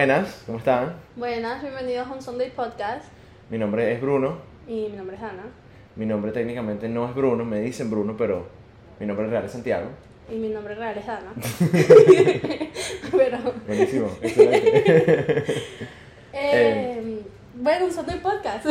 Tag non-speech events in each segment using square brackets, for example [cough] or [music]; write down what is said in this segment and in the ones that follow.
Buenas, ¿cómo están? Buenas, bienvenidos a un Sunday Podcast. Mi nombre es Bruno. Y mi nombre es Ana. Mi nombre técnicamente no es Bruno, me dicen Bruno, pero mi nombre real es Santiago. Y mi nombre real es Ana. [laughs] [laughs] pero. Buenísimo, [laughs] excelente. Eh, bueno, un Sunday Podcast.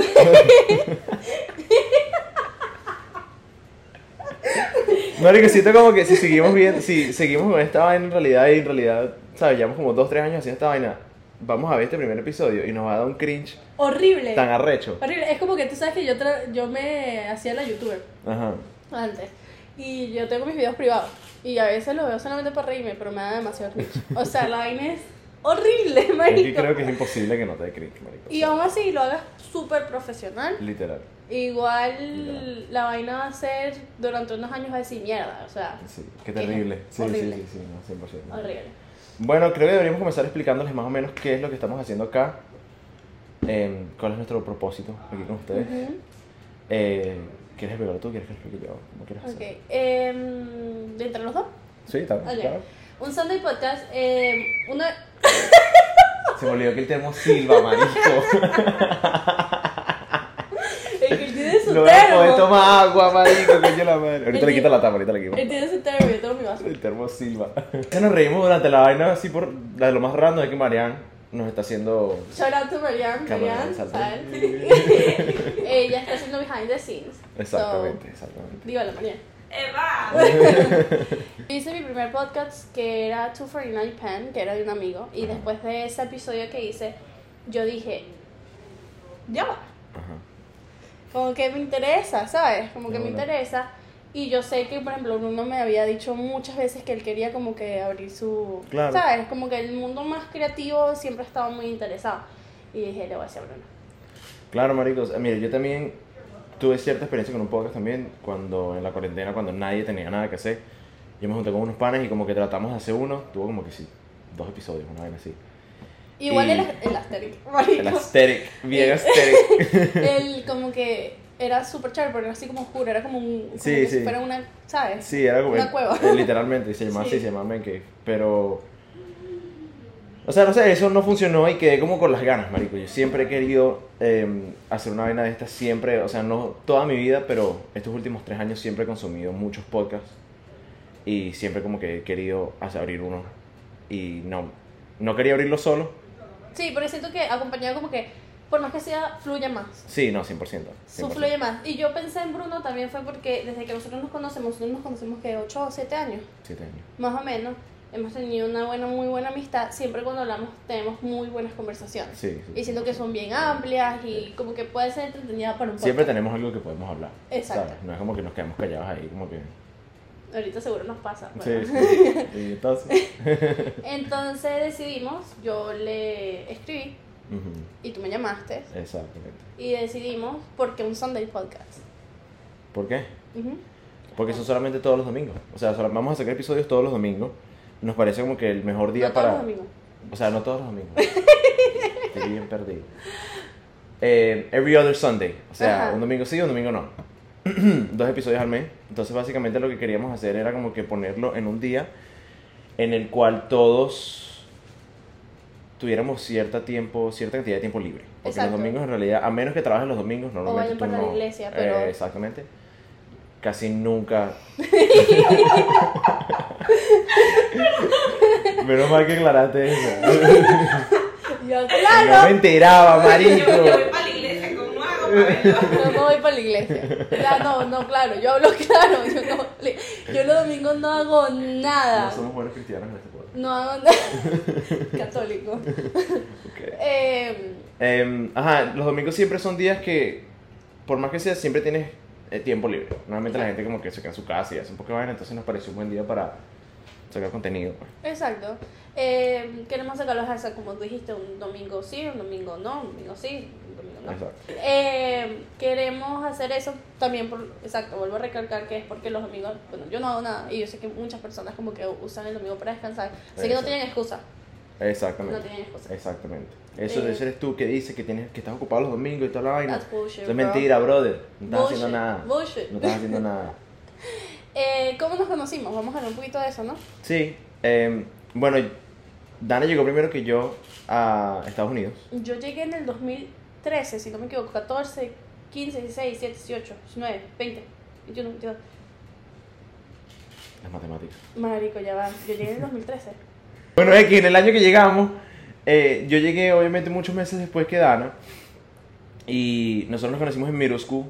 Marico, siento como que si seguimos bien, si seguimos con esta vaina en realidad, y en realidad, ¿sabes? Llevamos como 2, 3 años haciendo esta vaina. Vamos a ver este primer episodio y nos va a dar un cringe Horrible. tan arrecho. Horrible. Es como que tú sabes que yo, tra- yo me hacía la youtuber Ajá. antes. Y yo tengo mis videos privados. Y a veces los veo solamente para reírme, pero me da demasiado cringe. O sea, la vaina es horrible, marico. creo que es imposible que no te dé cringe, marico. Y aún así lo hagas súper profesional. Literal. Igual la vaina va a ser durante unos años va a decir mierda, o sea, Sí, qué terrible. Sí, Horrible. sí, sí, sí, no, 100%. horrible. Bueno, creo que deberíamos comenzar explicándoles más o menos qué es lo que estamos haciendo acá, em, cuál es nuestro propósito aquí con ustedes. Ujú. Eh, ¿Quieres explicarlo tú? ¿Quieres que explique yo? ¿Cómo quieres Ok, hacer? em, ¿de entre los dos? Sí, está bien, Ok. claro. Un Sunday Podcast, em, una... Se me olvidó que el termo Silva, marico. [laughs] El que tiene su no voy a poder tomar agua, marico, coño la madre. Ahorita le quito la tapa, ahorita le quito. Él tiene su termo, yo tengo mi vaso. El termo Silva. Se nos reímos durante la vaina así por la de lo más random es que Marian nos está haciendo Shout out to Marianne, Marianne. ¿sabes? [laughs] [laughs] Ella está haciendo behind the scenes. Exactamente, exactamente. Dígalo, Marianne. Eva. Yo [laughs] hice mi primer podcast que era 249 Pen, que era de un amigo, y después de ese episodio que hice, yo dije, ya va, Ajá. Como que me interesa, ¿sabes? Como que me interesa. Y yo sé que, por ejemplo, Bruno me había dicho muchas veces que él quería como que abrir su... Claro. ¿Sabes? Como que el mundo más creativo siempre estaba muy interesado. Y dije, le voy a decir a Bruno. Claro, maricos. Eh, Mire, yo también tuve cierta experiencia con un podcast también cuando en la cuarentena, cuando nadie tenía nada que hacer. Yo me junté con unos panes y como que tratamos de hacer uno. Tuvo como que sí, dos episodios, una vaina así. Igual Y- el, el Asterix, [laughs] marico. El aesthetic, bien aesthetic. Él como que era súper chévere, pero era así como oscuro, era como, un, como Sí, que sí. si fuera una, ¿sabes? Sí, era como... Una cueva. eh, literalmente, se llamaba [laughs] Sí. así, se llamaba Man Cave. Pero... O sea, no sé, eso no funcionó y quedé como con las ganas, marico. Yo siempre he querido eh, hacer una vaina de estas, siempre, o sea, no toda mi vida, pero estos últimos tres años siempre he consumido muchos podcasts y siempre como que he querido hacer, abrir uno y no, no quería abrirlo solo. Sí, pero siento que acompañado como que, por más que sea, fluye más. Sí, no, 100%. 100%. Su fluye más. Y yo pensé en Bruno también fue porque desde que nosotros nos conocemos, nosotros nos conocemos que 8 o 7 años, Siete años. más o menos. Hemos tenido una buena, muy buena amistad. Siempre cuando hablamos tenemos muy buenas conversaciones. Sí, sí, Y siento que son bien amplias y como que puede ser entretenida para un Siempre podcast. tenemos algo que podemos hablar. Exacto. ¿sabes? No es como que nos quedamos callados ahí, como que... Ahorita seguro nos pasa. Sí, sí. [laughs] Entonces... Entonces decidimos, yo le escribí y tú me llamaste Exactamente. y decidimos porque un Sunday podcast. ¿Por qué? Porque son solamente todos los domingos. O sea, vamos a sacar episodios todos los domingos. Nos parece como que el mejor día No todos para... los domingos. O sea, no todos los domingos. Estoy bien perdido. Eh, every other Sunday. O sea, Ajá. un domingo sí, un domingo no. [clears throat] Dos episodios al mes. Entonces, básicamente lo que queríamos hacer era como que ponerlo en un día en el cual todos tuviéramos cierta tiempo, cierta cantidad de tiempo libre. Porque Exacto. los domingos en realidad, a menos que trabajes los domingos, normalmente vayan tú para la no- iglesia, pero- Eh, exactamente. Casi nunca. [laughs] Menos mal que aclaraste eso. [laughs] Yo, me enteraba, marico. Yo, yo voy para la iglesia, [laughs] no me voy para la iglesia. Ya, no, no, claro, yo hablo [laughs] claro. Yo, no, yo los domingos no hago nada. No somos buenos cristianos en este pueblo. No hago nada. [laughs] Católico. Eh, Em, ajá, los domingos siempre son días que, por más que sea, siempre tienes eh, tiempo libre. Normalmente la gente como que se queda en su casa y hace un poco de vaina, entonces nos pareció un buen día para sacar contenido. pues. exacto. Eh, queremos sacarlos a como tú dijiste, un domingo sí, un domingo no, un domingo sí, no. Exacto. Eh, queremos hacer eso también por, exacto, vuelvo a recalcar que es porque los domingos, bueno, yo no hago nada y yo sé que muchas personas como que usan el domingo para descansar, así que no tienen excusa, Exactamente. no tienen excusa. Exactamente. Eso, Eh. eso eres tú que dices que tienes que estás ocupado los domingos y toda la vaina. That's bullshit, Eso es bro. mentira, brother. No estás Bullshit, haciendo nada. bullshit. No estás haciendo nada. [laughs] Eh, ¿Cómo nos conocimos? Vamos a hablar un poquito de eso, ¿no? Sí, eh, bueno, Dana llegó primero que yo a Estados Unidos. Yo llegué en el 2013, si no me equivoco, 14, 15, 16, 17, 18, 19, 20, 21, 22. Las matemáticas. Marico, ya va. Yo llegué en el 2013. Bueno, es que en el año que llegamos, eh, yo llegué obviamente muchos meses después que Dana. Y nosotros nos conocimos en middle school.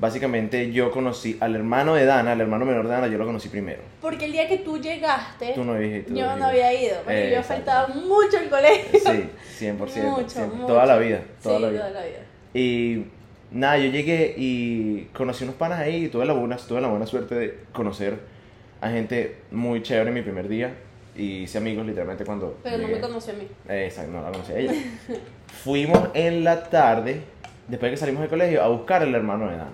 Básicamente yo conocí al hermano de Dana, al hermano menor de Dana, yo lo conocí primero. Porque el día que tú llegaste, Tú no tú yo no había ido. Porque Eh, yo faltaba mucho al colegio. Sí, 100%. [laughs] Mucho, mucho. Toda la vida, toda sí, la vida. toda la vida. Y nada, yo llegué y conocí unos panas ahí y tuve la buena, tuve la buena suerte de conocer a gente muy chévere en mi primer día. Y hice amigos literalmente cuando. Pero no me conoció a mí. Eh, Exacto, no la conocí a ella. [laughs] Fuimos en la tarde, después de que salimos del colegio, a buscar al hermano de Dana.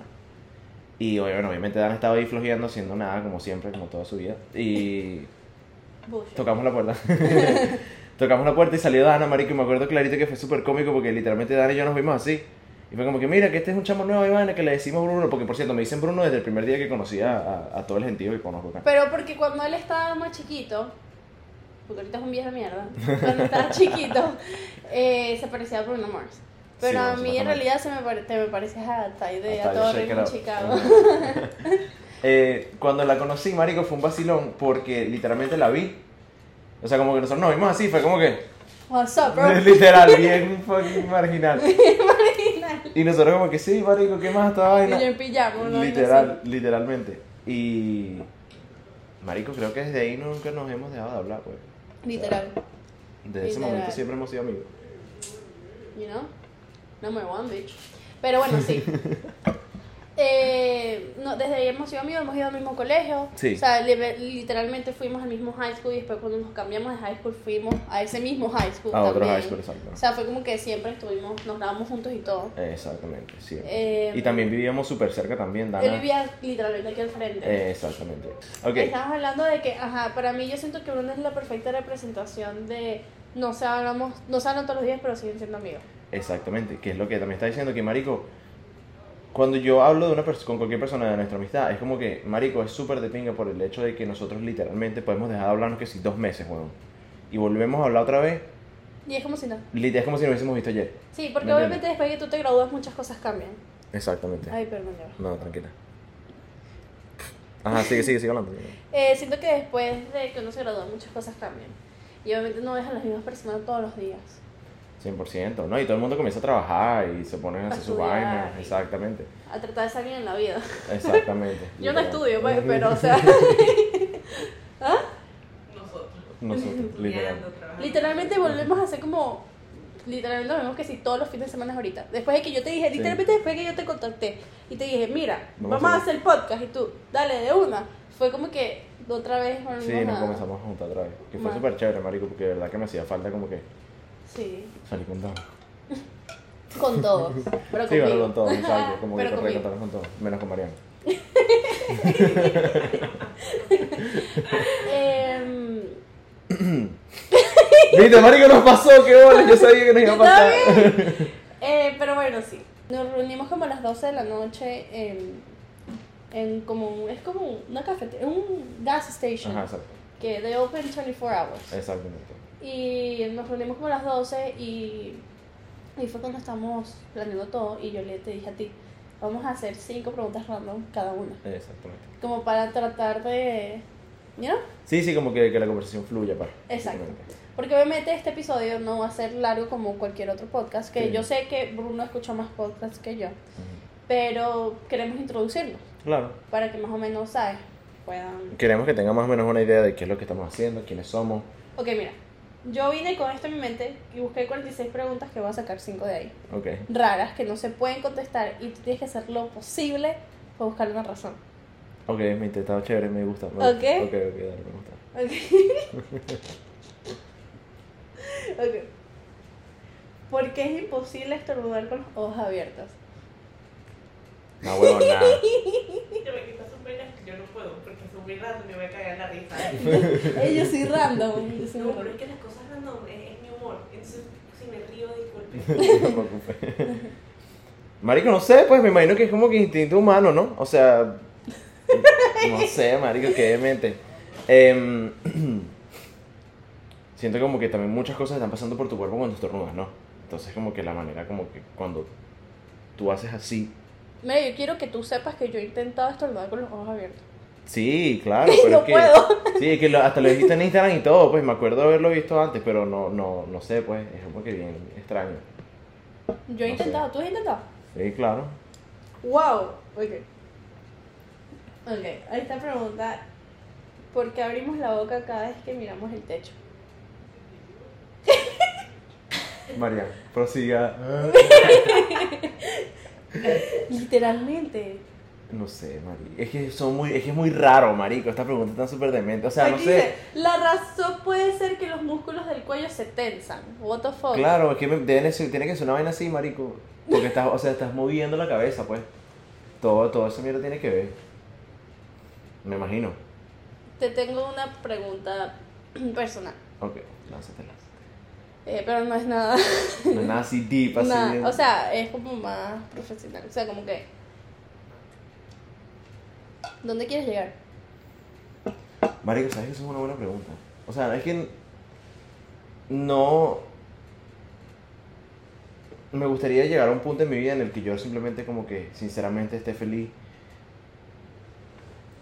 Y bueno, obviamente Dana estaba ahí flojeando, haciendo nada, como siempre, como toda su vida. Y tocamos la puerta. [laughs] tocamos la puerta y salió Dana, marico, y me acuerdo clarito que fue súper cómico porque literalmente Dana y yo nos vimos así. Y fue como que, mira, que este es un chamo nuevo, Iván, que le decimos Bruno, porque por cierto, me dicen Bruno desde el primer día que conocí a, a- a todo el gentío que conozco acá. Pero porque cuando él estaba más chiquito, porque ahorita es un viejo de mierda, cuando estaba chiquito, [laughs] eh, se parecía a Bruno Mars. Pero Sí, a mí en realidad se me, pare- te me pareces a Ty de A todo. Chicago. [laughs] Eh, cuando la conocí, marico, fue un vacilón porque literalmente la vi. O sea, como que nosotros nos vimos así, fue como que... What's up, bro? [laughs] Literal, bien fucking marginal. [laughs] Marginal. Y nosotros como que sí, marico, ¿qué más esta Y vaina? yo en pijama, ¿no? Literal, literalmente. Y... Marico, creo que desde ahí nunca nos hemos dejado de hablar, pues. Literal. Desde ese momento siempre hemos sido amigos. You know? Number one, bitch. Pero bueno, sí. [laughs] Eh, no, desde ahí hemos sido amigos, hemos ido al mismo colegio. Sí. O sea, li- literalmente fuimos al mismo high school y después cuando nos cambiamos de high school fuimos a ese mismo high school. A otro también. high school, exacto. O sea, fue como que siempre estuvimos, nos dábamos juntos y todo. Exactamente, sí. Eh, y también vivíamos súper cerca también, Dana. Él vivía literalmente aquí al frente. Eh, exactamente. Ok, Estamos hablando de que, ajá, para mí yo siento que Bruno es la perfecta representación de no se hablamos, no se hablan todos los días, pero siguen siendo amigos. Exactamente. Que es lo que también está diciendo que, marico, cuando yo hablo de una con cualquier persona de nuestra amistad, es como que, marico, es súper de pinga por el hecho de que nosotros literalmente podemos dejar de hablarnos que si dos meses, weón. Y volvemos a hablar otra vez, Y es como si no. literal es como si nos hubiésemos visto ayer. Sí, porque ¿Me obviamente después de que tú te gradúas muchas cosas cambian. Exactamente. Ay, perdón. No, tranquila. Ajá, sigue, sigue, sigue hablando. Eh, siento que después de que uno se gradúa muchas cosas cambian. Y obviamente no ves a las mismas personas todos los días. 100%, ¿no? Y todo el mundo comienza a trabajar y se ponen a A hacer su vaina. Exactamente. A tratar de salir en la vida. Exactamente. [laughs] Yo no estudio, pues, [laughs] pero o sea, [laughs] Nosotros. Nosotros, literal. Estudiando, trabajando. literalmente volvemos a hacer como literalmente lo vemos que si todos los fines de semana ahorita. Después de que yo te dije, Sí. literalmente después de que yo te contacté y te dije, mira, Vamos vamos, a a hacer podcast y tú, dale de una. Fue como que otra vez volvimos Sí, nos a- comenzamos a juntar otra vez. Que fue súper chévere, marico, porque de verdad que me hacía falta como que Sí, salir con todo. con todos. Pero Sí, bueno, con todo, exacto. Como que Pero correr conmigo. contarnos con todo, menos con Mariana. [laughs] Em, [coughs] Viste, marico, nos pasó, qué bola, yo sabía que nos iba a pasar. [laughs] eh, pero bueno, sí. Nos reunimos como a las 12 de la noche en, en como un- es como una cafetería, un gas station Ajá, exacto. que they open 24 hours. Exactamente. Y nos reunimos como a las 12 y, y fue cuando estamos planeando todo y yo le te dije a ti, vamos a hacer cinco preguntas random cada una. Exactamente. Como para tratar de... ¿You know? Sí, sí, como que, que la conversación fluya, pa. Exacto. Porque obviamente este episodio no va a ser largo como cualquier otro podcast, que Sí. yo sé que Bruno escuchó más podcasts que yo, Ujú. pero queremos introducirlos Claro. para que más o menos, ¿sabes? Puedan... Queremos que tengan más o menos una idea de qué es lo que estamos haciendo, quiénes somos. Ok, mira, yo vine con esto en mi mente y busqué 46 preguntas que voy a sacar 5 de ahí. Ok. Raras, que no se pueden contestar y tú tienes que hacer lo posible para buscar una razón. Ok, me intentado chévere, me gusta. me Ok. gusta. Ok, ok, dale, me gusta. Ok. [laughs] ok. ¿Por qué es imposible estornudar con los ojos abiertos? No, huevo, nada. [laughs] Yo me quito sus penas, yo no puedo, porque son muy random y me voy a cagar la risa. Ey, yo soy random. Yo soy No, random. pero es que las cosas random es, es mi humor. Entonces, si me río, disculpe. [laughs] No te preocupes. Marico, no sé, pues me imagino que es como que instinto humano, ¿no? O sea, no sé, marico, qué demente. Em, [clears throat] siento como que también muchas cosas están pasando por tu cuerpo cuando estornudas, ¿no? Entonces como que la manera como que cuando tú haces así, Mira, yo quiero que tú sepas que yo he intentado estornudar con los ojos abiertos. Sí, claro, [laughs] pero no es que, puedo. Sí, que lo- hasta lo dijiste en Instagram y todo, pues me acuerdo de haberlo visto antes, pero no, no, no sé, pues, es como que bien extraño. Yo he No sé. intentado, ¿tú has intentado? Sí, claro. Wow, ok. Ok, ahí está pregunta. ¿Por qué abrimos la boca cada vez que miramos el techo? [laughs] María, prosiga. [laughs] Literalmente. No sé, Mari. Es que son muy, es que es muy raro, marico. Esta pregunta está súper demente. O sea, no sé. dice, la razón puede ser que los músculos del cuello se tensan. What the fuck? Claro, es que me- tiene que ser una vaina así, marico. Porque estás, o sea, estás moviendo la cabeza, pues. Todo, todo eso mierda tiene que ver. Me imagino. Te tengo una pregunta personal. Ok, lánzatela. Eh, pero no es nada. No es nada así deep, [laughs] así. bien- O sea, es como más profesional. O sea, como que. ¿Dónde quieres llegar? Marico, ¿sabes que eso es una buena pregunta? O sea, es que no... Me gustaría llegar a un punto en mi vida en el que yo simplemente como que sinceramente esté feliz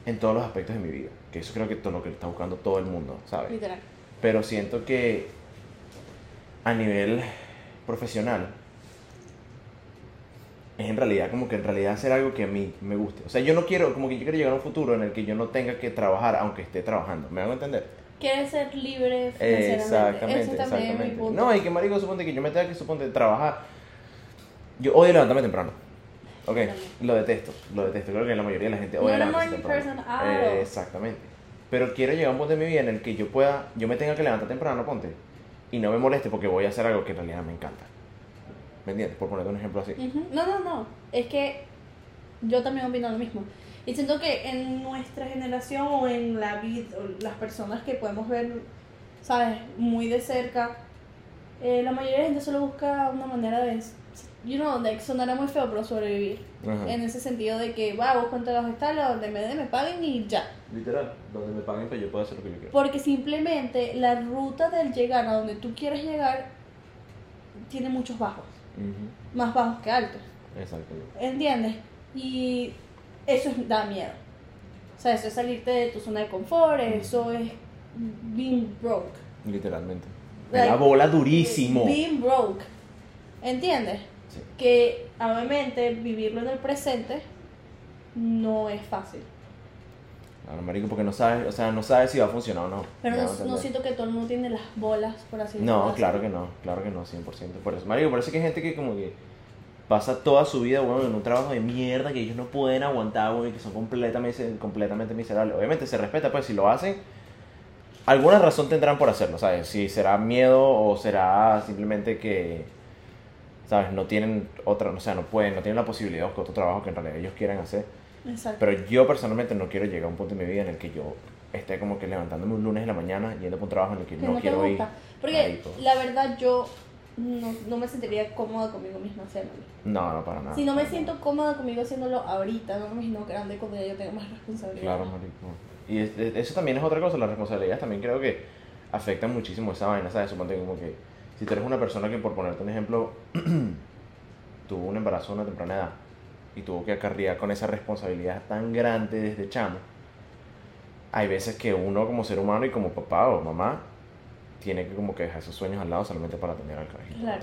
en todos los aspectos de mi vida. Que eso creo que es lo que está buscando todo el mundo, ¿sabes? Literal. Pero siento que a nivel profesional es en realidad como que en realidad hacer algo que a mí me guste. O sea, yo no quiero, como que yo quiero llegar a un futuro en el que yo no tenga que trabajar aunque esté trabajando. ¿Me hago entender? Quieres ser libre financieramente. Exactamente, Ese también es mi exactamente. punto. No, y que marico, suponte que yo me tenga que suponte trabajar. Yo odio levantarme temprano. Ok, lo detesto, lo detesto. Creo que la mayoría de la gente No odia eres levantarse temprano. Eh, exactamente. Pero quiero llegar a un punto de mi vida en el que yo pueda, yo me tenga que levantar temprano, ponte, y no me moleste porque voy a hacer algo que en realidad me encanta. ¿Me entiendes? Por ponerte un ejemplo así. Ujú. No, no, no. Es que yo también opino lo mismo. Y siento que en nuestra generación o en la vida, las personas que podemos ver, ¿sabes? Muy de cerca, eh, la mayoría de la gente solo busca una manera de, you know, de sonará muy feo, pero sobrevivir. Ajá. En ese sentido de que, va, busco todos los estados, donde me den, me paguen y ya. Literal, donde me paguen, pues yo puedo hacer lo que yo quiero. Porque simplemente la ruta del llegar a donde tú quieres llegar tiene muchos bajos, Más bajos que altos. Exactamente. ¿Entiendes? Y eso es, da miedo. O sea, eso es salirte de tu zona de confort, eso es being broke. Literalmente. Like, la bola durísimo. Being broke. ¿Entiendes? Sí. Que obviamente vivirlo en el presente no es fácil. Claro, marico, porque no sabes, o sea, no sabes si va a funcionar o no. Pero no, no siento que todo el mundo tiene las bolas, por así decirlo. No, claro que no, claro que no, 100%. Por eso, marico, parece que hay gente que como que pasa toda su vida, bueno, en un trabajo de mierda que ellos no pueden aguantar, güey, que son completamente, completamente miserables. Obviamente se respeta, pues si lo hacen, alguna razón tendrán por hacerlo, ¿sabes? Si será miedo o será simplemente que, ¿sabes? No tienen otra, o sea, no pueden, no tienen la posibilidad de buscar otro trabajo que en realidad ellos quieran hacer. Exacto. Pero yo personalmente no quiero llegar a un punto en mi vida en el que yo esté como que levantándome un lunes en la mañana yendo para un trabajo en el que que no, no quiero ir. Porque marico. la verdad yo no, no me sentiría cómoda conmigo misma haciéndolo. No, no, para nada. Si no me siento cómoda conmigo haciéndolo ahorita, no me imagino grande cuando yo tenga más responsabilidad. Claro, marico. Y es- es- eso también es otra cosa, las responsabilidades también creo que afectan muchísimo esa vaina, ¿sabes? Suponte como que si tú eres una persona que, por ponerte un ejemplo, [clears throat] tuvo un embarazo a una temprana edad y tuvo que acarrear con esa responsabilidad tan grande desde chamo, hay veces que uno como ser humano y como papá o mamá tiene que como que dejar esos sueños al lado solamente para tener al carajito, Claro.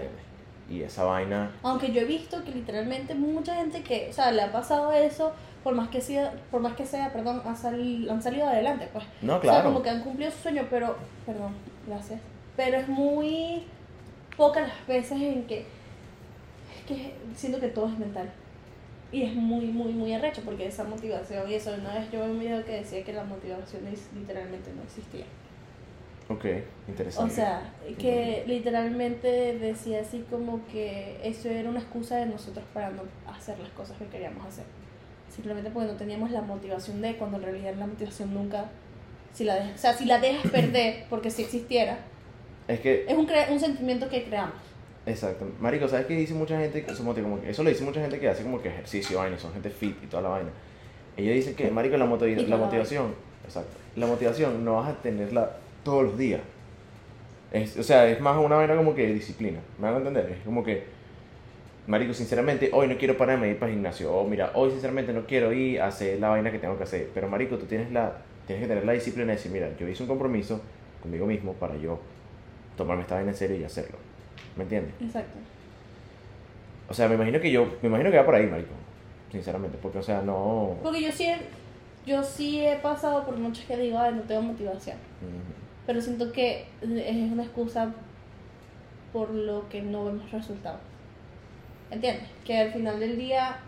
Y esa vaina... Aunque yo he visto que literalmente mucha gente que, o sea, le ha pasado eso, por más que sea, por más que sea, perdón, han, sal- han salido adelante, pues. No, O sea, claro. como que han cumplido su sueño, pero, perdón, gracias. Pero es muy pocas las veces en que, es que siento que todo es mental. Y es muy, muy, muy arrecho porque esa motivación y eso. Una vez yo vi un video que decía que la motivación literalmente no existía. Ok, O interesante. sea, que literalmente decía así como que eso era una excusa de nosotros para no hacer las cosas que queríamos hacer. Simplemente porque no teníamos la motivación de cuando en realidad la motivación nunca, si la dejas, o sea, si la dejas perder, porque si existiera, Es que es un, un sentimiento que creamos. Exacto. Marico, ¿sabes qué dice mucha gente? que- Como, que- eso lo dice mucha gente que hace como que ejercicio, vaina, son gente fit y toda la vaina. Ellos dicen que, Marico, la, la motivación, exacto, la motivación no vas a tenerla todos los días. Es, o sea, es más una vaina como que disciplina. ¿Me van a entender? Es como que, Marico, sinceramente, hoy no quiero pararme de ir para el gimnasio. O mira, hoy sinceramente no quiero ir a hacer la vaina que tengo que hacer. Pero, Marico, tú tienes, la, tienes que tener la disciplina de decir, mira, yo hice un compromiso conmigo mismo para yo tomarme esta vaina en serio y hacerlo. ¿Me entiendes? Exacto. O sea, me imagino que yo, me imagino que va por ahí, Marico. Sinceramente, porque, o sea, no... Porque yo sí, he, yo sí he pasado por noches que digo, ay, no tengo motivación. Pero siento que es una excusa por lo que no vemos resultados. ¿Entiendes? Que al final del día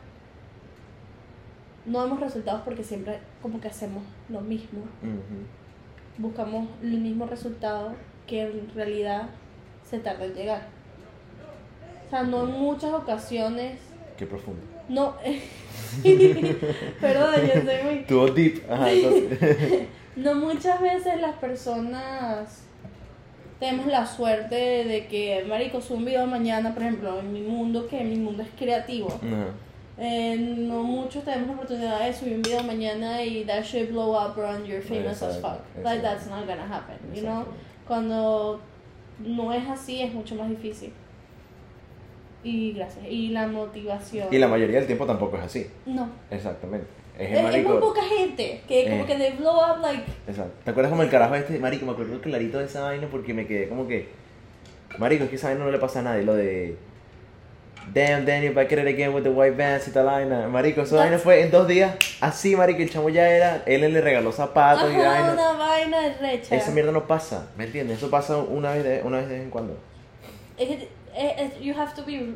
no vemos resultados porque siempre como que hacemos lo mismo. Buscamos el mismo resultado que en realidad se tarda en llegar. O sea, no en muchas ocasiones... Qué profundo. No... [laughs] Perdón, yo soy muy... Tuvo deep. Ajá, entonces... [laughs] No muchas veces las personas tenemos la suerte de que, marico, subo un video mañana, por ejemplo, en mi mundo, que mi mundo es creativo. Ajá. Eh, no muchos tenemos la oportunidad de subir un video mañana y that should blow up, and you're famous as Exacto, fuck. Like, exacto. that's not gonna happen, you know? Exacto. Cuando no es así, es mucho más difícil. Y gracias. Y la motivación. Y la mayoría del tiempo tampoco es así. No. Exactamente. Es Es, el es muy poca gente que como Eh. que they blow up like... Exacto. ¿Te acuerdas como el carajo este? Marico, me acuerdo clarito de esa vaina porque me quedé como que. Marico, es que esa vaina no le pasa a nadie. Lo de. Damn, Daniel, back at it again with the white vans y tal vaina. Marico, esa vaina fue en dos días. Así, marico, el chamo ya era. Él le regaló zapatos y vaina. una vaina de recha. Esa mierda no pasa, ¿me entiendes? Eso pasa una vez de, una vez de vez en cuando. Es que, eh, eh, you have to be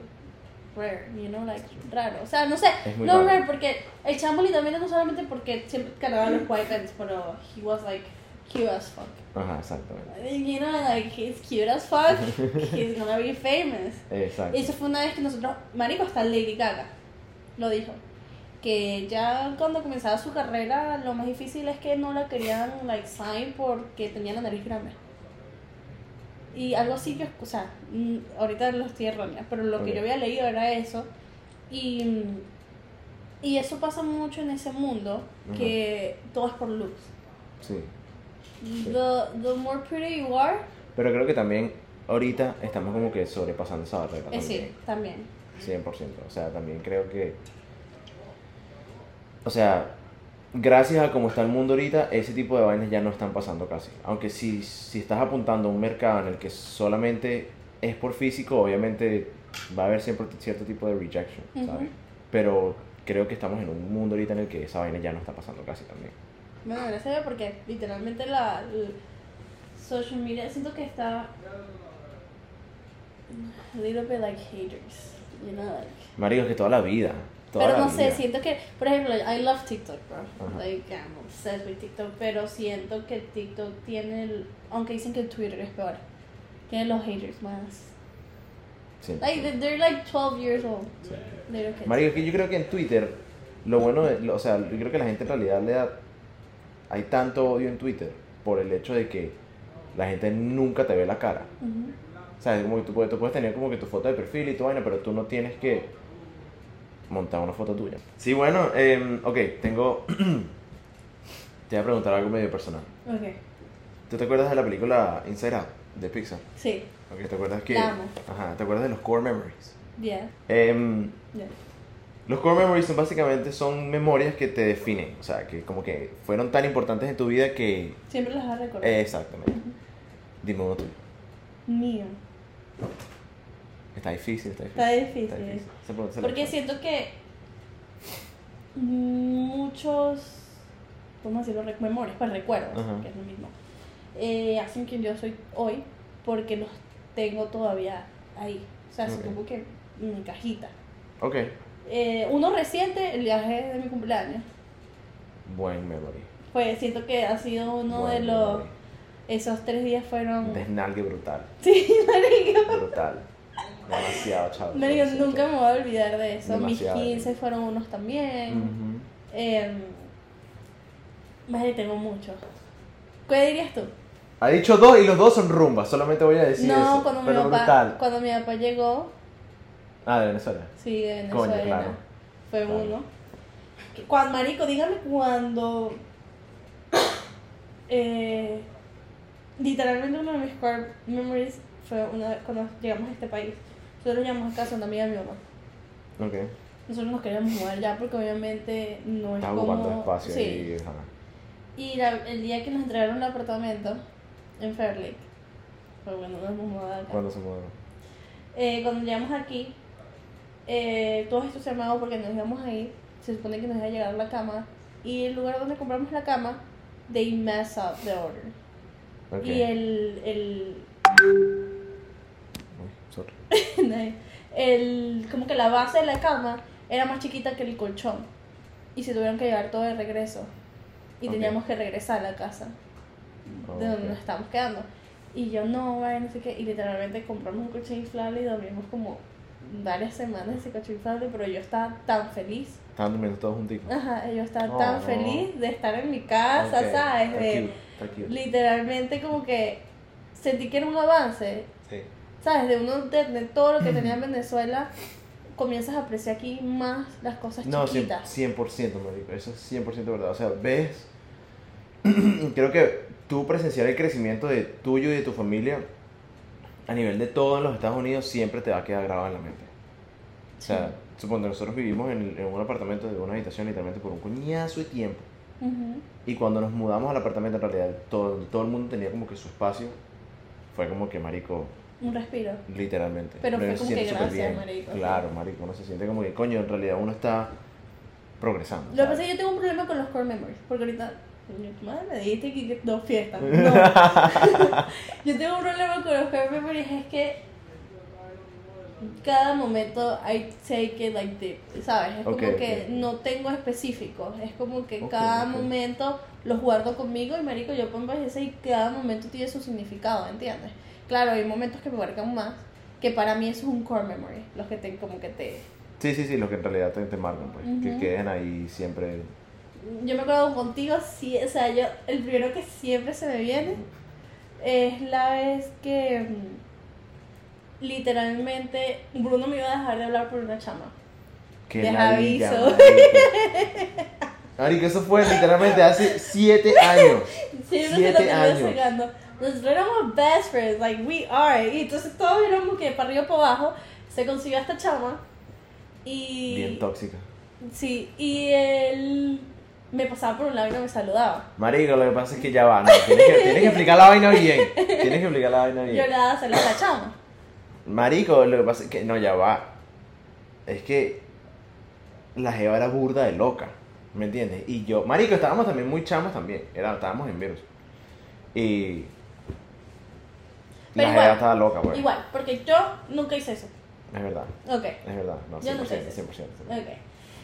rare, you know, like raro. O sea, no sé, no raro. rare porque el chamo literalmente no solamente porque siempre cargaba los white pants, pero he was like cute as fuck. Ajá, exactamente. You know, like he's cute as fuck, [laughs] he's gonna be famous. Exacto. Y eso fue una vez que nosotros, marico, hasta Lady Gaga lo dijo. Que ya cuando comenzaba su carrera, lo más difícil es que no la querían like sign porque tenía la nariz grande. Y algo así que, o sea, mm, ahorita lo estoy errónea, pero lo que yo había leído era eso. Y, y eso pasa mucho en ese mundo, que todo es por looks. Sí. The, the more pretty you are, Pero creo que también ahorita estamos como que sobrepasando esa barrera eh, también. sí, también. 100%. O sea, también creo que. O sea, gracias a cómo está el mundo ahorita, ese tipo de vainas ya no están pasando casi. Aunque si, si estás apuntando a un mercado en el que solamente es por físico, obviamente va a haber siempre cierto tipo de rejection, ¿sabes? Pero creo que estamos en un mundo ahorita en el que esa vaina ya no está pasando casi también. Bueno, gracias a Dios, porque literalmente la, social media siento que está a little bit like haters, you know, like. Marico, es que toda la vida. Toda pero no sé, vida. siento que, por ejemplo, I love TikTok, bro. Ajá. Like, I'm obsessed with TikTok, pero siento que TikTok tiene, el, aunque dicen que Twitter es peor, tiene los haters más. Sí. Like, they- they're like 12 years old. Marico, es que yo creo que en Twitter, lo bueno, de- o sea, yo creo que la gente en realidad le da. Hay tanto odio en Twitter por el hecho de que la gente nunca te ve la cara. Ujú. O sea, es como que tú, puedes, tú puedes tener como que tu foto de perfil y tu vaina, pero tú no tienes que montar una foto tuya. Sí, bueno, eh, ok, tengo. [clears throat] te voy a preguntar algo medio personal. Ok, ¿Tú te acuerdas de la película Inside Out de Pixar? sí, Ok, ¿te acuerdas que. La amo. Ajá, ¿te acuerdas de los core memories? yeah, Em, yeah. Los core memories son básicamente son memorias que te definen, o sea, que como que fueron tan importantes en tu vida que... Siempre las vas a recordar. eh, exactamente. Dime uno tuyo. Mío. Está difícil, está difícil. Está difícil. Se se Porque siento que muchos, ¿cómo decirlo? Memorias, pues recuerdos, que es lo mismo, eh, hacen que yo soy hoy porque los tengo todavía ahí. O sea, son Ok. como que en mi cajita. Ok. Eh, uno reciente, el viaje de mi cumpleaños, Buen memory. pues siento que ha sido uno Buen de los... Esos tres días fueron... Desnalgue brutal. [laughs] Sí, marico. Brutal. Demasiado chavo. Marico, nunca me voy a olvidar de eso. Demasiado. Mis 15 fueron unos también. Eh, madre, tengo muchos. ¿Qué dirías tú? Ha dicho dos y los dos son rumbas, solamente voy a decir no, eso. cuando mi, papá, brutal. cuando mi papá llegó, Ah, de Venezuela. sí, de Coño, Venezuela, claro. fue Claro. uno. Cuando, marico, dígame cuando... eh, literalmente uno de mis core memories fue una cuando llegamos a este país. Nosotros llegamos a casa una amiga de mi mamá. Ok. Nosotros nos queríamos mudar ya porque obviamente no es Estás como... ocupando espacio sí. y. ajá. Y la- el día que nos entregaron el apartamento en Fair Lake, fue bueno, nos hemos mudado acá. ¿Cuándo se mudaron? Eh, cuando llegamos aquí, eh, todo esto se armaba porque nos íbamos a ir. Se supone que nos iba a llegar la cama. Y el lugar donde compramos la cama, they mess up the order. Ok. Y el, el. [laughs] el, como que la base de la cama era más chiquita que el colchón. Y se tuvieron que llevar todo de regreso. Y teníamos que regresar a la casa de donde nos estábamos quedando. Y yo no, vaya, no sé qué. Y literalmente compramos un colchón inflable y dormimos como varias semanas ese colchón inflable. Pero yo estaba tan feliz. Estaban durmiendo todos juntitos. Ajá, yo estaba Oh. tan feliz de estar en mi casa, Ok, ¿sabes? De literalmente como que sentí que era un avance. Sí. ¿Sabes? De uno de, de todo lo que tenía en Venezuela, comienzas a apreciar aquí más las cosas No, chiquitas. 100%, marico. Eso es 100% verdad. O sea, ves. [clears throat] Creo que tú presenciar el crecimiento de tuyo y de tu familia a nivel de todo en los Estados Unidos siempre te va a quedar grabado en la mente. O sea, supongo nosotros vivimos en, en un apartamento de una habitación literalmente por un coñazo de tiempo. Ujú. Y cuando nos mudamos al apartamento, en realidad todo, todo el mundo tenía como que su espacio. Fue como que, marico, Un respiro. literalmente. Pero fue Uno se como que gracias, bien. marico. Claro, marico, uno se siente como que, coño, en realidad uno está progresando. Lo que pasa es que yo tengo un problema con los core memories, porque ahorita, tu madre me dijiste que dos fiestas. [laughs] No. [laughs] yo tengo un problema con los core memories, es que cada momento I take it like deep, ¿sabes? Es como que ok. no tengo específicos, es como que Ok, cada momento los guardo conmigo y marico, yo pongo ese y cada momento tiene su significado, ¿entiendes? Claro, hay momentos que me marcan más, que para mí eso es un core memory, los que te, como que te... Sí, sí, sí, lo que en realidad te, te marcan, pues. Que Ujú. queden ahí siempre. Yo me acuerdo contigo, sí, o sea, yo, el primero que siempre se me viene es la vez que mm, literalmente Bruno me iba a dejar de hablar por una chama. Que Deja aviso. marico. Marico, eso fue literalmente hace siete años. Sí, no se Siete lo tenía años. sacando. Nosotros éramos best friends, like we are. Y entonces todos éramos que para arriba para abajo se consiguió esta chama. Y. Bien tóxica. Sí, y él me pasaba por un lado y no me saludaba. Marico, lo que pasa es que ya va, no. Tienes que, tienes que explicar la vaina bien. Tienes que explicar la vaina Yo bien. le daba celos a la chama. Marico, lo que pasa es que. No, ya va. Es que. La Jeva era burda de loca. ¿Me entiendes? Y yo. Marico, estábamos también muy chamos también. Era, estábamos en virus. Y. Pero la igual, Jeva estaba loca, güey. Igual, porque yo nunca hice eso. Es verdad. Ok, Es verdad. No, 100%. Yo no sé 100%. eso. 100%. ok.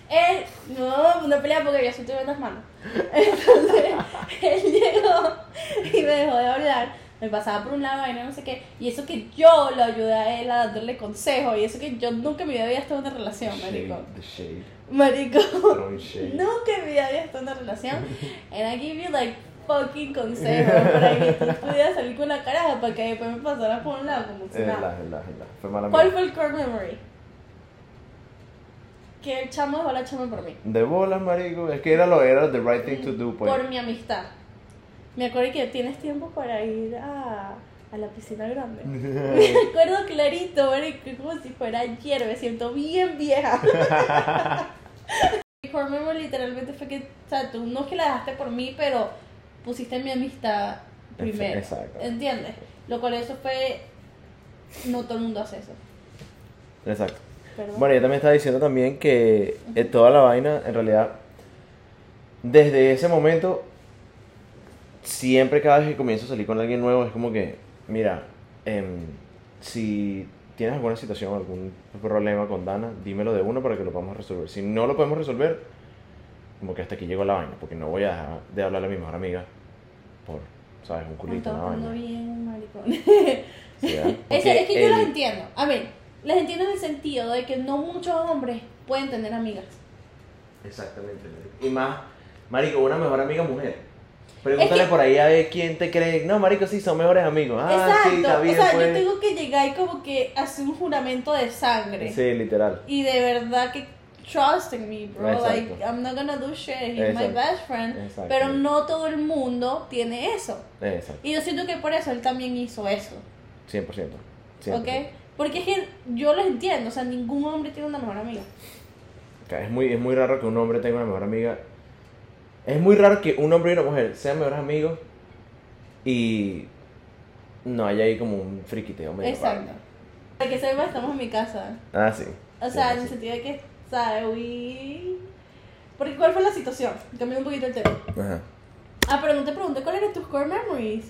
Él, no, una pelea porque yo soy tremendas manos. [laughs] Entonces, [laughs] él llegó y me dejó de hablar. Me pasaba por un lado y no sé qué. Y eso que yo lo ayudé a él a darle consejo. Y eso que yo nunca en mi vida había estado en una relación, marico. Marico. [laughs] Nunca en mi vida había estado en una relación. And I give you like fucking consejos para que tú [laughs] pudieras salir con la caraja para que después me pasaras por un lado como si nada. Fue mala ¿Cuál fue el core memory? Que el chamo dejó la chama por mí. De bolas, marico. Es que era lo era the right thing to do, pues. Por mi amistad. Me acuerdo que tienes tiempo para ir a, a la piscina grande. [laughs] Me acuerdo clarito, como si fuera ayer. Me siento bien vieja. [laughs] Mi core memory literalmente fue que, o sea, tú no es que la dejaste por mí, pero pusiste mi amistad primero. Exacto. ¿Entiendes? Lo cual eso fue... No todo el mundo hace eso. Exacto. Perdón. Bueno, yo también estaba diciendo también que eh, toda la vaina, en realidad, desde ese momento, siempre cada vez que comienzo a salir con alguien nuevo, es como que, mira, em, si tienes alguna situación, algún problema con Dana, dímelo de uno para que lo podamos resolver. Si no lo podemos resolver, como que hasta aquí llegó la vaina, porque no voy a dejar de hablarle a mi mejor amiga por, ¿sabes? Un Me culito, una vaina. bien, maricón. Sí. [laughs] Es, es que yo el- las entiendo. A ver, las entiendo en el sentido de que no muchos hombres pueden tener amigas. Exactamente. Y más, marico, una mejor amiga mujer. Pregúntale Es que- por ahí a ver quién te cree. No, marico, sí, son mejores amigos. Ah, Exacto. sí, está bien, o sea, pues. yo tengo que llegar y como que hacer un juramento de sangre. Sí, literal. Y de verdad que trust in me, bro. Exacto. Like, I'm not gonna do shit. He's my best friend. Exacto. Pero no todo el mundo tiene eso. Exacto. Y yo siento que por eso él también hizo eso. 100%. 100%. ¿Ok? Porque es que yo los entiendo. O sea, ningún hombre tiene una mejor amiga. Es muy, es muy raro que un hombre tenga una mejor amiga. Es muy raro que un hombre y una mujer sean mejores amigos y no haya ahí como un friquiteo medio Exacto. raro. Para que sepa, estamos en mi casa. Ah, sí. O sea, Sí, en el sí. sentido de que, ¿sabes? We... Porque ¿cuál fue la situación? Cambié un poquito el tema. Ajá. Ah, pero no te pregunté cuáles eran tus core memories.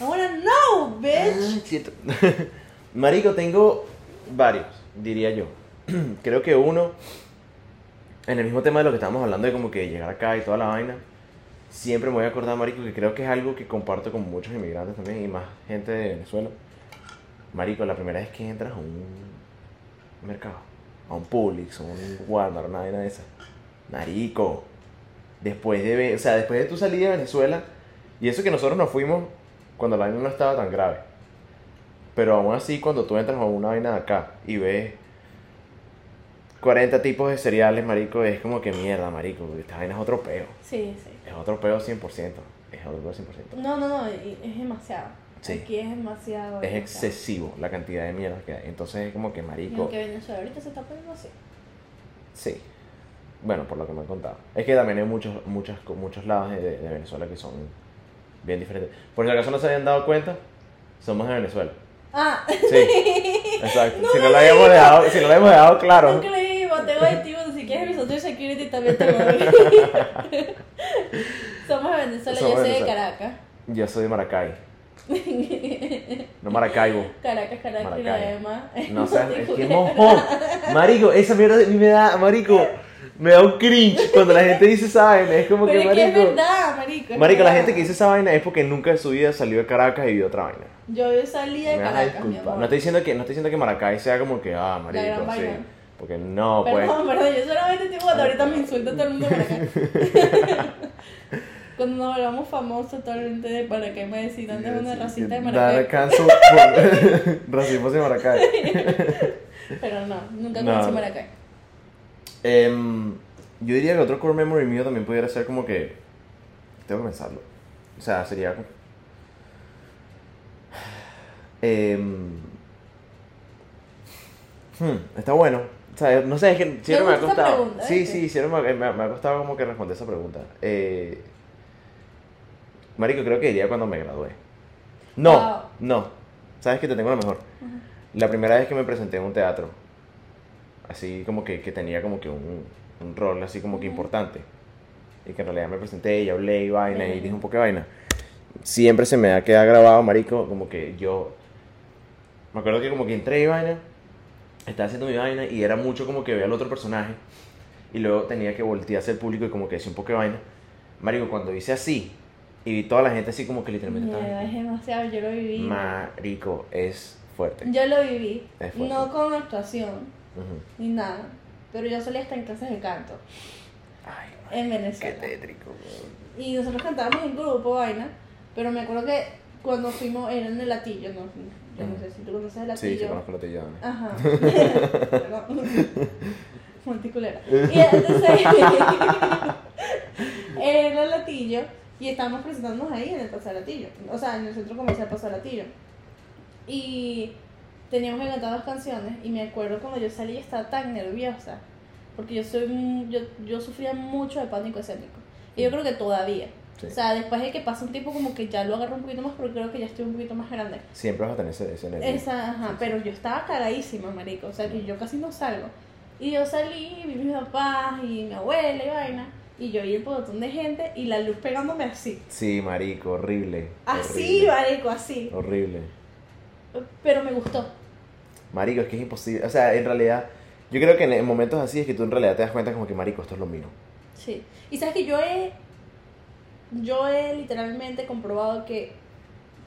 I wanna know, bitch. Ah. [laughs] Marico, tengo varios, diría yo. [clears throat] Creo que uno, en el mismo tema de lo que estábamos hablando de como que llegar acá y toda la vaina, siempre me voy a acordar, Marico, que creo que es algo que comparto con muchos inmigrantes también y más gente de Venezuela. Marico, la primera vez que entras a un mercado, a un Publix, a un Walmart, una vaina de esa. Marico, después de, o sea, después de tu salida de Venezuela, y eso que nosotros nos fuimos cuando la vaina no estaba tan grave. Pero aún así, cuando tú entras a una vaina de acá y ves 40 tipos de cereales, marico, es como que mierda, marico, esta vaina es otro peo. Sí, sí. Es otro peo 100%. Es otro peo 100%. No, no, no, es demasiado. Sí. Aquí es demasiado. Es demasiado. excesivo la cantidad de mierda que hay. Entonces es como que marico. aunque Venezuela ahorita se está poniendo así. Sí. Bueno, por lo que me han contado. Es que también hay muchos, muchos, muchos lados de, de Venezuela que son bien diferentes. Por si acaso no se habían dado cuenta, somos de Venezuela. Ah, Sí, exacto. [laughs] si, no lo habíamos dejado, si no lo habíamos dejado claro. Mateo 21, [laughs] si quieres mi social security también te voy. [laughs] Somos de Venezuela, Somos yo soy de. Caracas. Yo soy de Maracay. [laughs] No Maracaibo. Caracas, Caracas la demás. No sé, es que mojón. Marico, esa mierda a mí me da, marico, me da un cringe cuando la gente dice esa vaina. Es como Pero que, es que es marico. verdad, marico. es Marico, la verdad. gente que dice esa vaina es porque nunca en su vida salió de Caracas y vio otra vaina. Yo salí de Me Caracas, mi amor. No estoy diciendo que, no estoy diciendo que Maracay sea como que, ah, marico, sí. vaina. Porque no, pues. Perdón, perdón, yo solamente estoy cuando ahorita me insulta todo el mundo Maracay. [laughs] cuando nos volvamos famosos, toda la gente de Maracay me decía, ¿dónde es una racista de Dar Maracay? cancel por [laughs] racismo de Maracay. Pero no, nunca No. conocí Maracay. Em, yo diría que otro core memory mío también pudiera ser como que. Tengo que pensarlo. O sea, sería. como- [sighs] hmm, está bueno. No sé, es que siempre me ha gusta esa costado. pregunta, sí, sí, siempre me, me- me ha costado como que responder esa pregunta. Eh, Marico, creo que diría cuando me gradué. No, Wow. no. ¿Sabes que te tengo lo mejor? La primera vez que me presenté en un teatro, así como que, que tenía como que un, un rol así como que Ujú. importante. Y que en realidad me presenté y hablé y vaina y Ujú. dije un poco de vaina. Siempre se me ha quedado grabado, marico, como que yo... Me acuerdo que como que entré y vaina, estaba haciendo mi vaina y era mucho como que veía al otro personaje y luego tenía que voltear hacia el público y como que decía un poco de vaina. Marico, cuando hice así y vi toda la gente así como que literalmente estaba... Es demasiado, yo lo viví. Marico, es fuerte. Yo lo viví. Es fuerte. No con actuación Ujú. ni nada. Pero yo solía estar en clases de canto Ay, en qué Venezuela. tétrico. weón. Y nosotros cantábamos en grupo, vaina. Pero me acuerdo que cuando fuimos, era en el latillo, no, yo no sé si tú conoces el latillo. sí, conozco la tillana. Ajá. [laughs] Multiculera. Y entonces, [laughs] era el latillo y estábamos presentándonos ahí en el Paso Latillo. O sea, en el centro comercial Paso Latillo. Y teníamos que cantar dos canciones y me acuerdo cuando yo salí estaba tan nerviosa. Porque yo soy yo, yo sufría mucho de pánico escénico. Y yo creo que todavía. Sí. O sea, después de que pasa un tiempo como que ya lo agarro un poquito más, pero creo que ya estoy un poquito más grande. Siempre vas a tener ese, ese nervio. Esa, ajá, Sí, sí. pero yo estaba cagadísima, marico, o sea que yo casi no salgo. Y yo salí, vi mis papás y mi abuela y vaina, y yo vi el botón de gente y la luz pegándome así. Sí, marico, horrible. Así, horrible, marico, así. Horrible. Pero me gustó. Marico, es que es imposible. O sea, en realidad, yo creo que en momentos así es que tú en realidad te das cuenta como que, marico, esto es lo mío. Sí. Y sabes que yo he, yo he literalmente comprobado que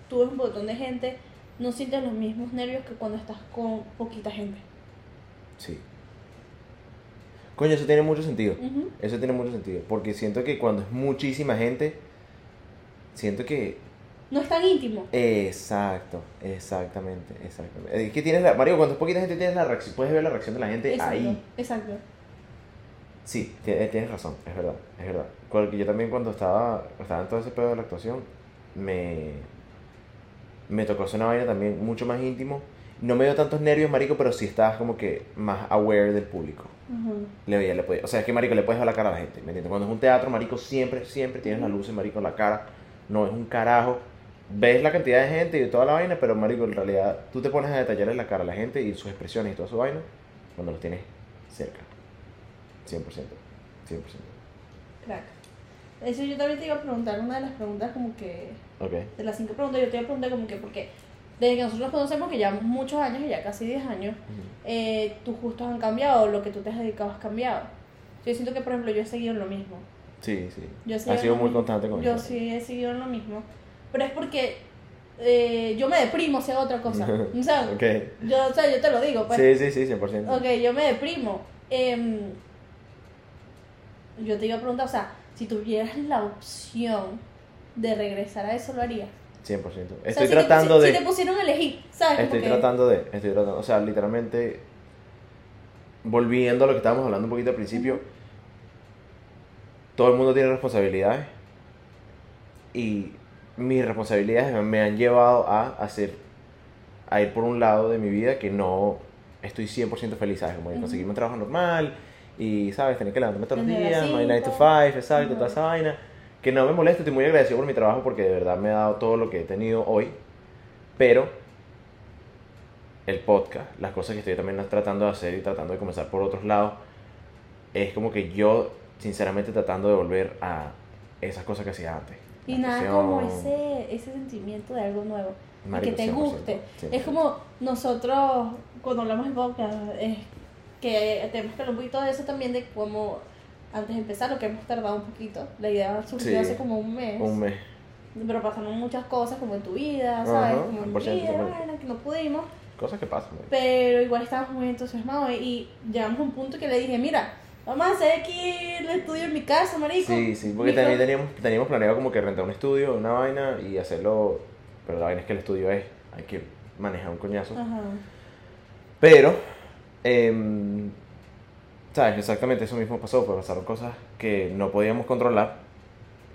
tú ves un botón de gente, no sientes los mismos nervios que cuando estás con poquita gente. Sí. Coño, eso tiene mucho sentido. Ujú. Eso tiene mucho sentido. Porque siento que cuando es muchísima gente, siento que No es tan íntimo. Exacto, exactamente, exactamente. Es que tienes la, Mario, cuando es poquita gente tienes la reacción, puedes ver la reacción de la gente Exacto, ahí. exacto. Sí, ti- tienes razón, es verdad, es verdad. Yo también cuando estaba, estaba en todo ese pedo de la actuación, me, me tocó hacer una vaina también mucho más íntimo. No me dio tantos nervios, marico, pero sí estabas como que más aware del público. Ujú. Le veía, le podía- o sea, es que marico le puedes ver la cara a la gente, ¿me entiendes? Cuando es un teatro, marico, siempre, siempre tienes las luces, marico, en la cara. No es un carajo. Ves la cantidad de gente y toda la vaina, pero marico, en realidad tú te pones a detallarle la cara a la gente y sus expresiones y toda su vaina cuando los tienes cerca. 100%. 100%. Crack. Eso yo también te iba a preguntar, una de las preguntas como que, Ok. de las cinco preguntas, yo te iba a preguntar como que, porque desde que nosotros nos conocemos, que llevamos muchos años, ya casi 10 años, eh, tus gustos han cambiado, lo que tú te has dedicado has cambiado. Yo siento que, por ejemplo, yo he seguido en lo mismo. Sí, sí. Yo he ha sido muy constante con Yo sí he seguido en lo mismo. Pero es porque eh, yo me deprimo si hago otra cosa. [laughs] O sea, Ok. yo, o sea, yo te lo digo, pues. Sí, sí, sí, 100%. Ok, yo me deprimo. Em, yo te iba a preguntar, o sea, si tuvieras la opción de regresar a eso, ¿lo harías? 100%. O sea, Estoy si te tratando pusi- de... Si te pusieron a elegir, ¿sabes? Estoy que- tratando de, estoy tratando, o sea, literalmente, volviendo a lo que estábamos hablando un poquito al principio, todo el mundo tiene responsabilidades y mis responsabilidades me han llevado a hacer, a ir por un lado de mi vida que no estoy 100% feliz, ¿sabes? Como de Ujú. conseguirme un trabajo normal y, ¿sabes? Tener que levantarme todos los días, my 9 to cinco. 5, exacto, toda esa vaina. Que no me molesta, estoy muy agradecido por mi trabajo porque de verdad me ha dado todo lo que he tenido hoy. Pero el podcast, las cosas que estoy también tratando de hacer y tratando de comenzar por otros lados, es como que yo, sinceramente, tratando de volver a esas cosas que hacía antes. Y nada actuación, como ese, ese sentimiento de algo nuevo. marico, que te 100%, guste. 100%. Es como nosotros, cuando hablamos de podcast, es que tenemos que hablar un poquito de eso también, de cómo antes de empezar, lo que hemos tardado un poquito. La idea surgió Sí. hace como un mes. Un mes. Pero pasaron muchas cosas como en tu vida, ¿sabes? Ajá, como en mi 100%, vida, 100%. vaina, que no pudimos. Cosas que pasan. Pero igual estábamos muy entusiasmados y- llegamos a un punto que le dije, mira, vamos a hacer aquí el estudio en mi casa, marico. Sí, sí, porque también teníamos, teníamos planeado como que rentar un estudio, una vaina y hacerlo. Pero la vaina es que el estudio es, hay que manejar un coñazo. Ajá. Pero, em, ¿sabes? Exactamente eso mismo pasó, pues pasaron cosas que no podíamos controlar,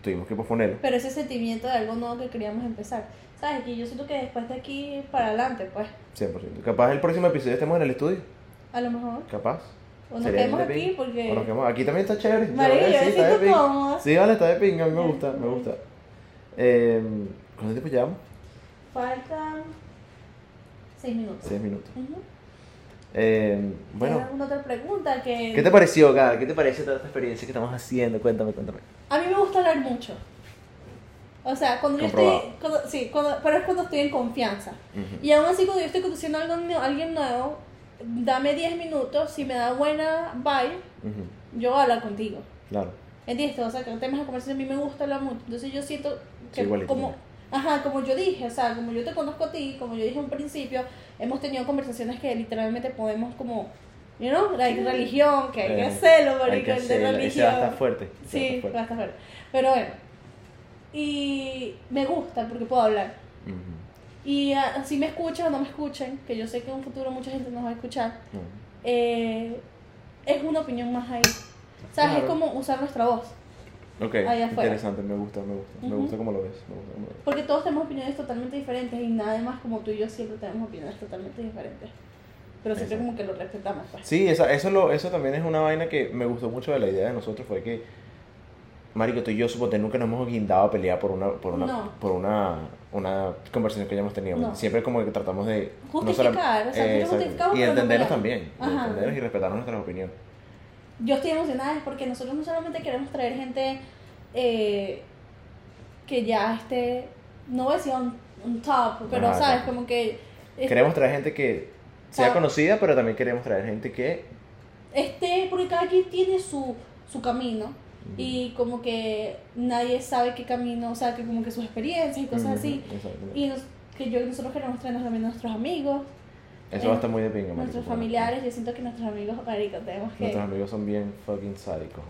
tuvimos que posponerlo. Pero ese sentimiento de algo nuevo que queríamos empezar. ¿Sabes? Que yo siento que después de aquí para adelante, pues, 100%. Capaz el próximo episodio estemos en el estudio, a lo mejor. capaz. O nos aquí porque... O nos quedamos- Aquí también está chévere. Sí, yo me siento cómoda. Sí, vale, está de ping, a mí me gusta, me gusta. Em, ¿Cuánto tiempo llevamos? Faltan seis minutos. Seis minutos. Ujú. Em, ¿Tienes bueno, alguna otra pregunta que... ¿qué te pareció, Gar? ¿Qué te parece toda esta experiencia que estamos haciendo? Cuéntame, cuéntame. A mí me gusta hablar mucho. O sea, cuando yo Comprobado. estoy... cuando- sí, cuando, pero es cuando estoy en confianza. Ujú. Y aún así, cuando yo estoy conociendo a alguien, alguien nuevo, dame 10 minutos, si me da buena vibe, Ujú, yo voy a hablar contigo. Claro. ¿Entiendes? O sea, que temas de conversación a mí me gusta hablar mucho. Entonces yo siento Sí, que igualito como... Ajá, como yo dije, o sea, como yo te conozco a ti, como yo dije en principio, hemos tenido conversaciones que literalmente podemos como, you know, like religión, que hay que Eh, hacerlo, Hay que hacerlo, ese religión. va a estar fuerte. ese va a Sí, estar fuerte. va a estar fuerte. Pero bueno, y me gusta porque puedo hablar. Ujú, Y ah, si me escuchan o no me escuchen, que yo sé que en un futuro mucha gente nos va a escuchar, ujú. eh, es una opinión más ahí. ¿Sabes? Claro. Es como usar nuestra voz. Ok, Ahí afuera. interesante, me gusta, me gusta. Me Ujú. gusta como lo ves. Me gusta cómo lo ves. Porque todos tenemos opiniones totalmente diferentes y nada más como tú y yo siempre tenemos opiniones totalmente diferentes. Pero siempre Exacto. como que lo respetamos. Pues. Sí, esa, eso, lo, eso también es una vaina que me gustó mucho de la idea de nosotros, fue que, Marico, tú y yo suponte nunca nos hemos guindado a pelear por una, por una, No. por una, una conversación que hayamos tenido. No. Siempre como que tratamos de... no Justificar, o sea, eh, justificamos, y entendernos también, y entendernos y respetarnos nuestras opiniones. Yo estoy emocionada es porque nosotros no solamente queremos traer gente eh, que ya esté, no voy a decir on, on top, pero Ajá, sabes, como que es- Queremos traer gente que sea conocida, pero también queremos traer gente que... esté, porque cada quien tiene su, su camino. Y como que nadie sabe qué camino, o sea, que como que sus experiencias y cosas Ujú, así. exactamente. Y nos- que yo, nosotros queremos traernos también a nuestros amigos, Eso eh, va a estar muy de pinga, nuestros familiares. Yo siento que nuestros amigos, marico, tenemos que... Nuestros amigos son bien fucking sádicos,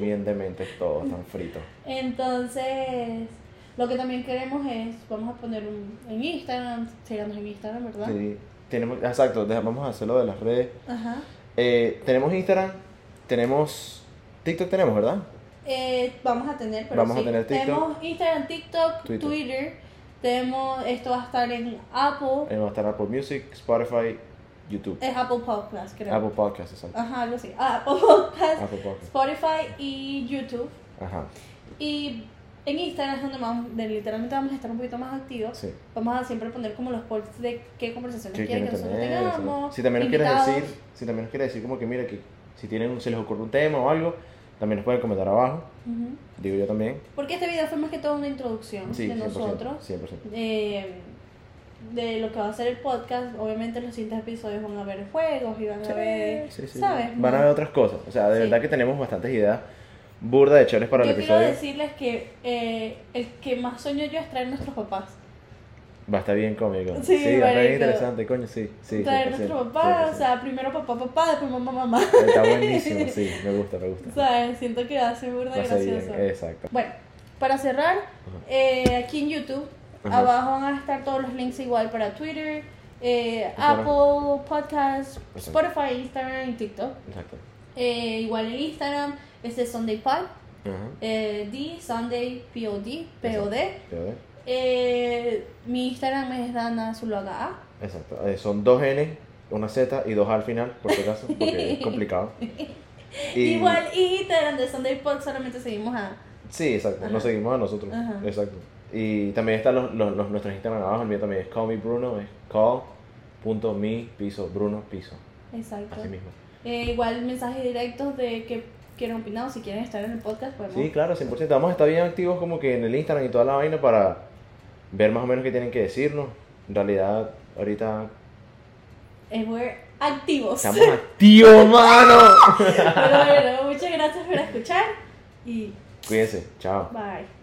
bien [laughs] dementes todos, están fritos. Entonces, lo que también queremos es, vamos a poner un, en Instagram, síganos en Instagram, ¿verdad? Sí, tenemos, exacto, vamos a hacerlo de las redes. Ajá. Eh, tenemos Instagram, tenemos. TikTok tenemos, ¿verdad? Eh, vamos a tener, pero Vamos a tener TikTok. Tenemos Instagram, TikTok, Twitter. Twitter. Tenemos, esto va a estar en Apple. Eh, va a estar Apple Music, Spotify, YouTube. Es Apple Podcast, creo. Apple Podcasts, exacto. Ajá, algo así. Ah, Apple Podcast, Apple. Spotify y YouTube. Ajá, Y en Instagram es donde vamos, literalmente vamos a estar un poquito más activos. sí. Vamos a siempre poner como los posts de qué conversaciones ¿Qué quieren que nosotros tener? Tengamos. Si también nos quieres decir, si también nos quieres decir como que mira que si tienen, si les ocurre un tema o algo, también nos pueden comentar abajo. Ujú. Digo yo también. Porque este video fue más que todo una introducción Sí, de 100%, nosotros. 100%. eh, de lo que va a ser el podcast. Obviamente los siguientes episodios van a haber juegos y van a haber, Sí, sí. ¿sabes? Van a haber otras cosas. O sea, de Sí. verdad que tenemos bastantes ideas burda de chéveres para yo el quiero episodio. decirles que eh, el que más sueño yo es traer nuestros papás. Va a estar bien cómico. Sí, Sí, va a estar bien interesante, coño, sí. sí traer 100%, nuestros papás, 100%. o sea, primero papá, papá, después mamá, mamá. Está buenísimo, [laughs] sí, me gusta, me gusta. ¿Sabes? Siento que va a ser burda ser bien, gracioso. exacto. Bueno, para cerrar, eh, aquí en YouTube, Ajá. abajo van a estar todos los links igual para Twitter, eh. Apple Podcasts, Exacto. Spotify, Instagram y TikTok. Exacto. Eh, igual en Instagram, este es Sunday Pod, D, Sunday, POD, POD. Eh, mi Instagram es Dana Zuluaga A. Exacto. Eh, son dos N, una Z y dos A al final, por si acaso, porque es complicado. [laughs] Y- Igual, Instagram de Sunday Pod solamente seguimos a... Sí, exacto. Ajá. Nos seguimos a nosotros. Ajá. Exacto. Y también están los, los, los- nuestros Instagram abajo. El mío también es call me Bruno, es call.me piso Bruno piso. Exacto. Así mismo. Eh, igual mensajes directos de que quieren opinar o si quieren estar en el podcast, podemos. Sí, claro, 100%. Vamos a estar bien activos como que en el Instagram y toda la vaina para ver más o menos qué tienen que decirnos. En realidad, ahorita Eh, we're activos. estamos [laughs] activos, mano. Pero bueno, muchas gracias por escuchar y Cuídense. Chao. bye.